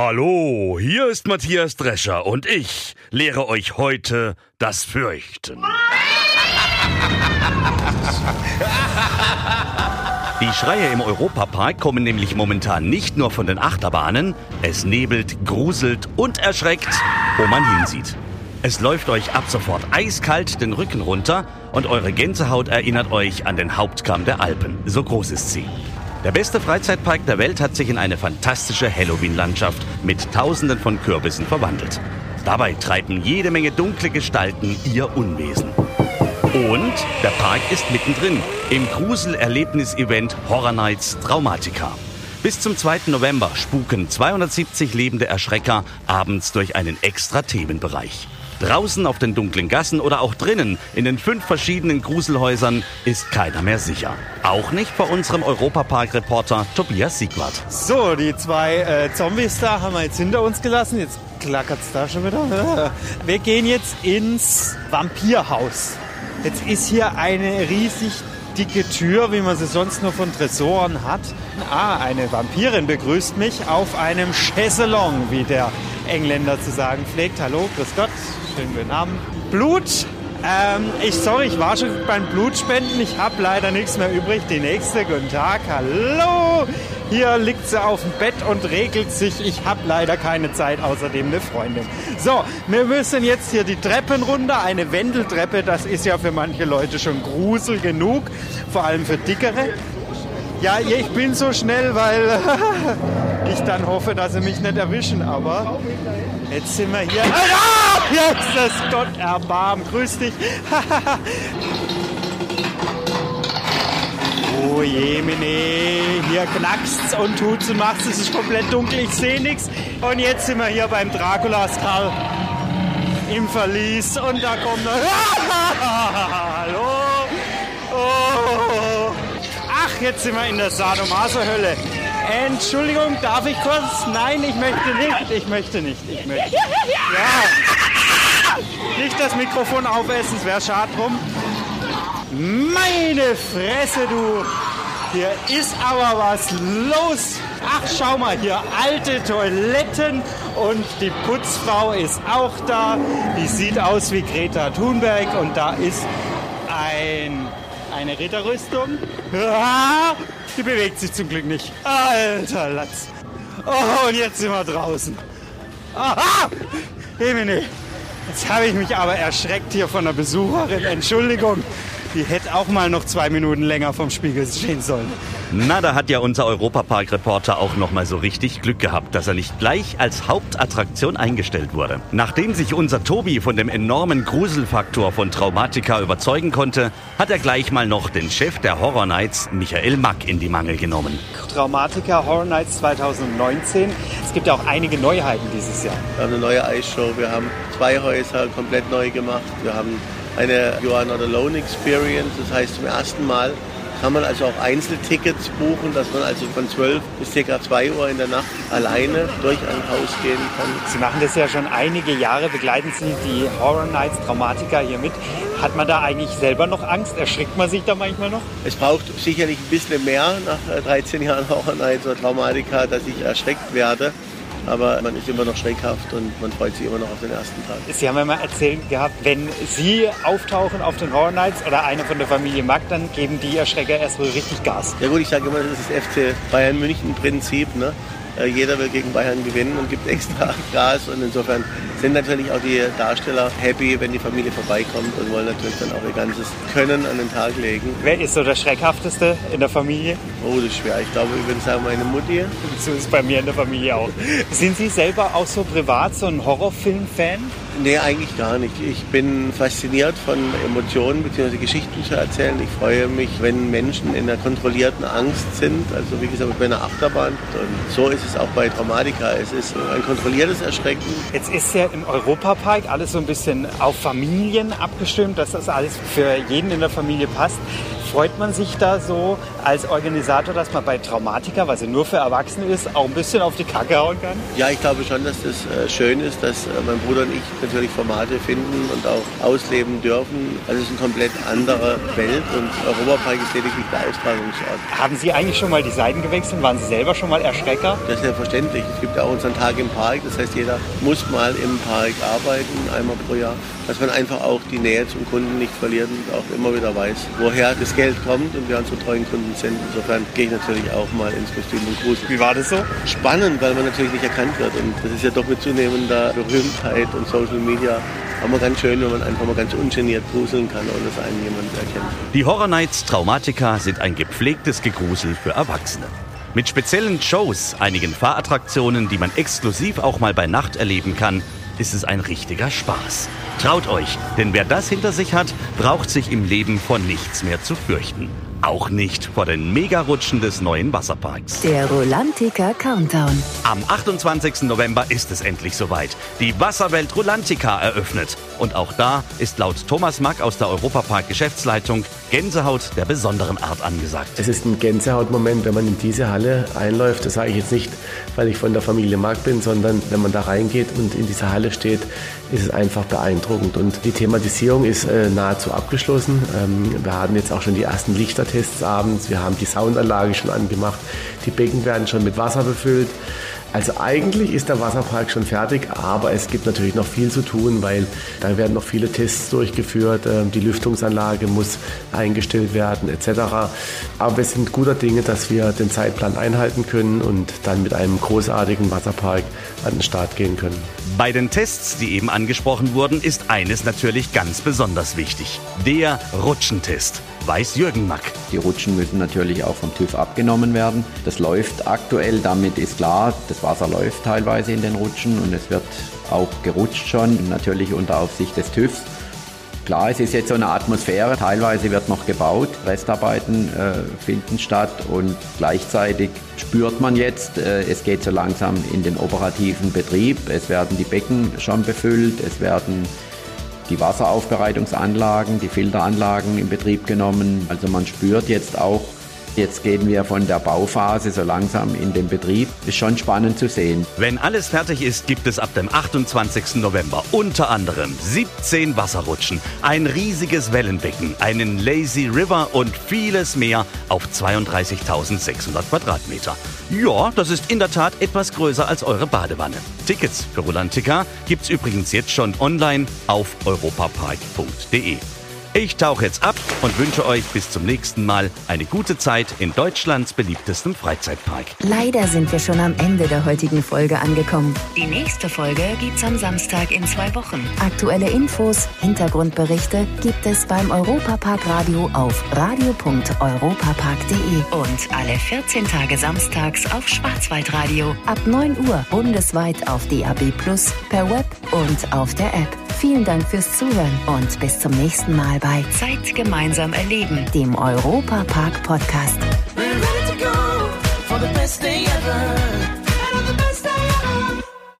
Hallo, hier ist Matthias Drescher und ich lehre euch heute das Fürchten. Die Schreie im Europapark kommen nämlich momentan nicht nur von den Achterbahnen, es nebelt, gruselt und erschreckt, wo man hinsieht. Es läuft euch ab sofort eiskalt den Rücken runter und eure Gänsehaut erinnert euch an den Hauptkamm der Alpen. So groß ist sie. Der beste Freizeitpark der Welt hat sich in eine fantastische Halloween-Landschaft mit Tausenden von Kürbissen verwandelt. Dabei treiben jede Menge dunkle Gestalten ihr Unwesen. Und der Park ist mittendrin im Gruselerlebnis-Event Horror Nights Traumatica. Bis zum 2. November spuken 270 lebende Erschrecker abends durch einen extra Themenbereich. Draußen auf den dunklen Gassen oder auch drinnen in den fünf verschiedenen Gruselhäusern ist keiner mehr sicher. Auch nicht vor unserem Europapark-Reporter Tobias Siegwart. So, die zwei äh, Zombies da haben wir jetzt hinter uns gelassen. Jetzt klackert es da schon wieder. Wir gehen jetzt ins Vampirhaus. Jetzt ist hier eine riesig dicke Tür, wie man sie sonst nur von Tresoren hat. Ah, eine Vampirin begrüßt mich auf einem Chaiselong, wie der Engländer zu sagen pflegt. Hallo, grüß Gott, schönen guten Abend. Blut. Ähm, ich, sorry, ich war schon beim Blutspenden. Ich habe leider nichts mehr übrig. Die nächste, guten Tag, hallo. Hier liegt sie auf dem Bett und regelt sich. Ich habe leider keine Zeit, außerdem eine Freundin. So, wir müssen jetzt hier die Treppen runter. Eine Wendeltreppe, das ist ja für manche Leute schon grusel genug. Vor allem für Dickere. Ja, ich bin so schnell, weil ich dann hoffe, dass sie mich nicht erwischen. Aber jetzt sind wir hier. Ah, jetzt ist Gott erbarm. Grüß dich. oh jemine, hier knackst's und tut's und macht's. Es ist komplett dunkel, ich sehe nichts. Und jetzt sind wir hier beim Draculas Karl im Verlies. Und da kommt noch... Hallo. Jetzt sind wir in der Sadomaso-Hölle. Entschuldigung, darf ich kurz? Nein, ich möchte nicht. Ich möchte nicht. Ich möchte. Ja. Nicht das Mikrofon aufessen, es wäre schade drum. Meine Fresse, du. Hier ist aber was los. Ach, schau mal, hier alte Toiletten und die Putzfrau ist auch da. Die sieht aus wie Greta Thunberg und da ist ein, eine Ritterrüstung. Die bewegt sich zum Glück nicht. Alter Latz. Oh, und jetzt sind wir draußen. Aha! Emine, jetzt habe ich mich aber erschreckt hier von der Besucherin. Entschuldigung. Die hätte auch mal noch zwei Minuten länger vom Spiegel stehen sollen. Na, da hat ja unser Europapark-Reporter auch noch mal so richtig Glück gehabt, dass er nicht gleich als Hauptattraktion eingestellt wurde. Nachdem sich unser Tobi von dem enormen Gruselfaktor von Traumatica überzeugen konnte, hat er gleich mal noch den Chef der Horror Nights, Michael Mack, in die Mangel genommen. Traumatica Horror Nights 2019. Es gibt ja auch einige Neuheiten dieses Jahr. Wir haben eine neue Eisshow, wir haben zwei Häuser komplett neu gemacht, wir haben eine You Are Not Alone Experience, das heißt zum ersten Mal kann man also auch Einzeltickets buchen, dass man also von 12 bis ca. 2 Uhr in der Nacht alleine durch ein Haus gehen kann. Sie machen das ja schon einige Jahre, begleiten Sie die Horror Nights Traumatica hier mit. Hat man da eigentlich selber noch Angst? Erschrickt man sich da manchmal noch? Es braucht sicherlich ein bisschen mehr nach 13 Jahren Horror Nights oder Traumatica, dass ich erschreckt werde aber man ist immer noch schreckhaft und man freut sich immer noch auf den ersten Tag. Sie haben ja mal erzählt gehabt, wenn Sie auftauchen auf den Horror Nights oder einer von der Familie Mack, dann geben die Erschrecker erst wohl richtig Gas. Ja gut, ich sage immer, das ist das FC Bayern München Prinzip. Ne? Jeder will gegen Bayern gewinnen und gibt extra Gas und insofern sind natürlich auch die Darsteller happy, wenn die Familie vorbeikommt und wollen natürlich dann auch ihr ganzes Können an den Tag legen. Wer ist so der Schreckhafteste in der Familie? Oh, das ist schwer. Ich glaube, ich würde sagen, meine Mutti. So ist es bei mir in der Familie auch. Sind Sie selber auch so privat so ein Horrorfilm-Fan? Nee, eigentlich gar nicht. Ich bin fasziniert von Emotionen bzw. Geschichten zu erzählen. Ich freue mich, wenn Menschen in einer kontrollierten Angst sind. Also wie gesagt, bei einer Achterbahn. Und so ist es auch bei Traumatika. Es ist ein kontrolliertes Erschrecken. Jetzt ist ja im Europapark alles so ein bisschen auf Familien abgestimmt, dass das alles für jeden in der Familie passt. Freut man sich da so als Organisator, dass man bei Traumatika, was ja nur für Erwachsene ist, auch ein bisschen auf die Kacke hauen kann? Ja, ich glaube schon, dass das äh, schön ist, dass äh, mein Bruder und ich natürlich Formate finden und auch ausleben dürfen. Also es ist eine komplett andere Welt und Europapark ist lediglich der Austragungsort. Haben Sie eigentlich schon mal die Seiten gewechselt? Waren Sie selber schon mal Erschrecker? Das ist ja verständlich. Es gibt ja auch unseren Tag im Park. Das heißt, jeder muss mal im Park arbeiten, einmal pro Jahr. Dass man einfach auch die Nähe zum Kunden nicht verliert und auch immer wieder weiß, woher das Geld kommt und wir unsere treuen Kunden sind. Insofern gehe ich natürlich auch mal ins Kostüm und grusel. Wie war das so? Spannend, weil man natürlich nicht erkannt wird. Und das ist ja doch mit zunehmender Berühmtheit und Social Media aber ganz schön, wenn man einfach mal ganz ungeniert gruseln kann, ohne dass einen jemand erkennt. Die Horror Nights Traumatica sind ein gepflegtes Gegrusel für Erwachsene. Mit speziellen Shows, einigen Fahrattraktionen, die man exklusiv auch mal bei Nacht erleben kann, ist es ein richtiger Spaß. Traut euch, denn wer das hinter sich hat, braucht sich im Leben vor nichts mehr zu fürchten. Auch nicht vor den Megarutschen des neuen Wasserparks. Der Rolantica Countdown. Am 28. November ist es endlich soweit. Die Wasserwelt Rolantica eröffnet. Und auch da ist laut Thomas Mack aus der Europapark Geschäftsleitung Gänsehaut der besonderen Art angesagt. Es ist ein Gänsehautmoment, wenn man in diese Halle einläuft. Das sage ich jetzt nicht, weil ich von der Familie Mack bin, sondern wenn man da reingeht und in dieser Halle steht, ist es einfach beeindruckend. Und die Thematisierung ist äh, nahezu abgeschlossen. Ähm, wir haben jetzt auch schon die ersten Lichtertests abends. Wir haben die Soundanlage schon angemacht. Die Becken werden schon mit Wasser befüllt. Also eigentlich ist der Wasserpark schon fertig, aber es gibt natürlich noch viel zu tun, weil da werden noch viele Tests durchgeführt. Ähm, die Lüftungsanlage muss eingestellt werden etc. Aber wir sind guter Dinge, dass wir den Zeitplan einhalten können und dann mit einem großartigen Wasserpark an den Start gehen können. Bei den Tests, die eben angesprochen wurden, ist eines natürlich ganz besonders wichtig. Der Rutschentest weiß Jürgen Mack. Die Rutschen müssen natürlich auch vom TÜV abgenommen werden. Das läuft aktuell, damit ist klar, das Wasser läuft teilweise in den Rutschen und es wird auch gerutscht schon, natürlich unter Aufsicht des TÜVs. Klar, es ist jetzt so eine Atmosphäre, teilweise wird noch gebaut, Restarbeiten äh, finden statt und gleichzeitig spürt man jetzt, äh, es geht so langsam in den operativen Betrieb. Es werden die Becken schon befüllt, es werden die Wasseraufbereitungsanlagen, die Filteranlagen in Betrieb genommen. Also man spürt jetzt auch, Jetzt gehen wir von der Bauphase so langsam in den Betrieb. Ist schon spannend zu sehen. Wenn alles fertig ist, gibt es ab dem 28. November unter anderem 17 Wasserrutschen, ein riesiges Wellenbecken, einen Lazy River und vieles mehr auf 32.600 Quadratmeter. Ja, das ist in der Tat etwas größer als eure Badewanne. Tickets für Rolantica gibt's übrigens jetzt schon online auf europapark.de. Ich tauche jetzt ab und wünsche euch bis zum nächsten Mal eine gute Zeit in Deutschlands beliebtestem Freizeitpark. Leider sind wir schon am Ende der heutigen Folge angekommen. Die nächste Folge gibt's am Samstag in zwei Wochen. Aktuelle Infos, Hintergrundberichte gibt es beim Europapark Radio auf radio.europapark.de und alle 14 Tage samstags auf Schwarzwaldradio ab 9 Uhr bundesweit auf DAB Plus, per Web und auf der App. Vielen Dank fürs Zuhören und bis zum nächsten Mal bei Zeit gemeinsam erleben, dem Europa Park Podcast.